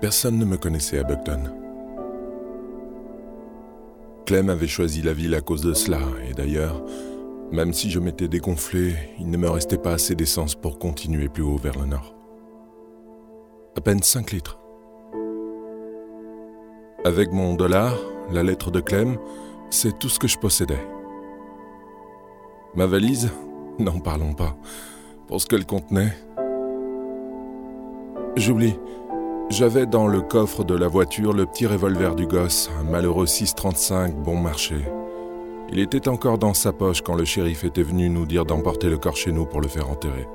Personne ne me connaissait à Buckton. Clem avait choisi la ville à cause de cela, et d'ailleurs, même si je m'étais dégonflé, il ne me restait pas assez d'essence pour continuer plus haut vers le nord. À peine 5 litres. Avec mon dollar, la lettre de Clem, c'est tout ce que je possédais. Ma valise N'en parlons pas. Pour ce qu'elle contenait. J'oublie. J'avais dans le coffre de la voiture le petit revolver du gosse, un malheureux 635 bon marché. Il était encore dans sa poche quand le shérif était venu nous dire d'emporter le corps chez nous pour le faire enterrer.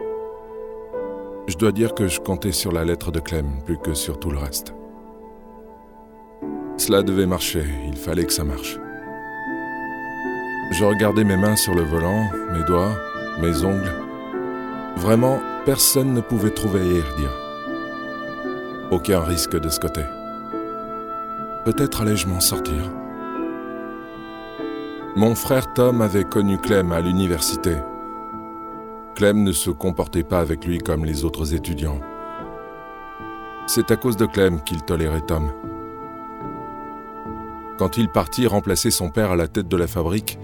Je dois dire que je comptais sur la lettre de Clem plus que sur tout le reste. Cela devait marcher, il fallait que ça marche. Je regardais mes mains sur le volant, mes doigts, mes ongles. Vraiment, personne ne pouvait trouver à y. Aucun risque de ce côté. Peut-être allais-je m'en sortir. Mon frère Tom avait connu Clem à l'université. Clem ne se comportait pas avec lui comme les autres étudiants. C'est à cause de Clem qu'il tolérait Tom. Quand il partit remplacer son père à la tête de la fabrique,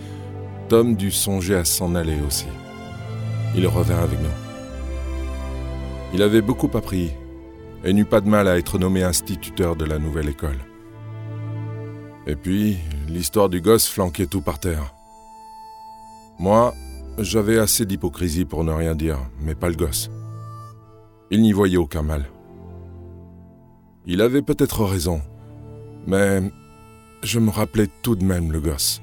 Tom dut songer à s'en aller aussi. Il revint avec nous. Il avait beaucoup appris et n'eut pas de mal à être nommé instituteur de la nouvelle école. Et puis, l'histoire du gosse flanquait tout par terre. Moi, j'avais assez d'hypocrisie pour ne rien dire, mais pas le gosse. Il n'y voyait aucun mal. Il avait peut-être raison, mais je me rappelais tout de même le gosse.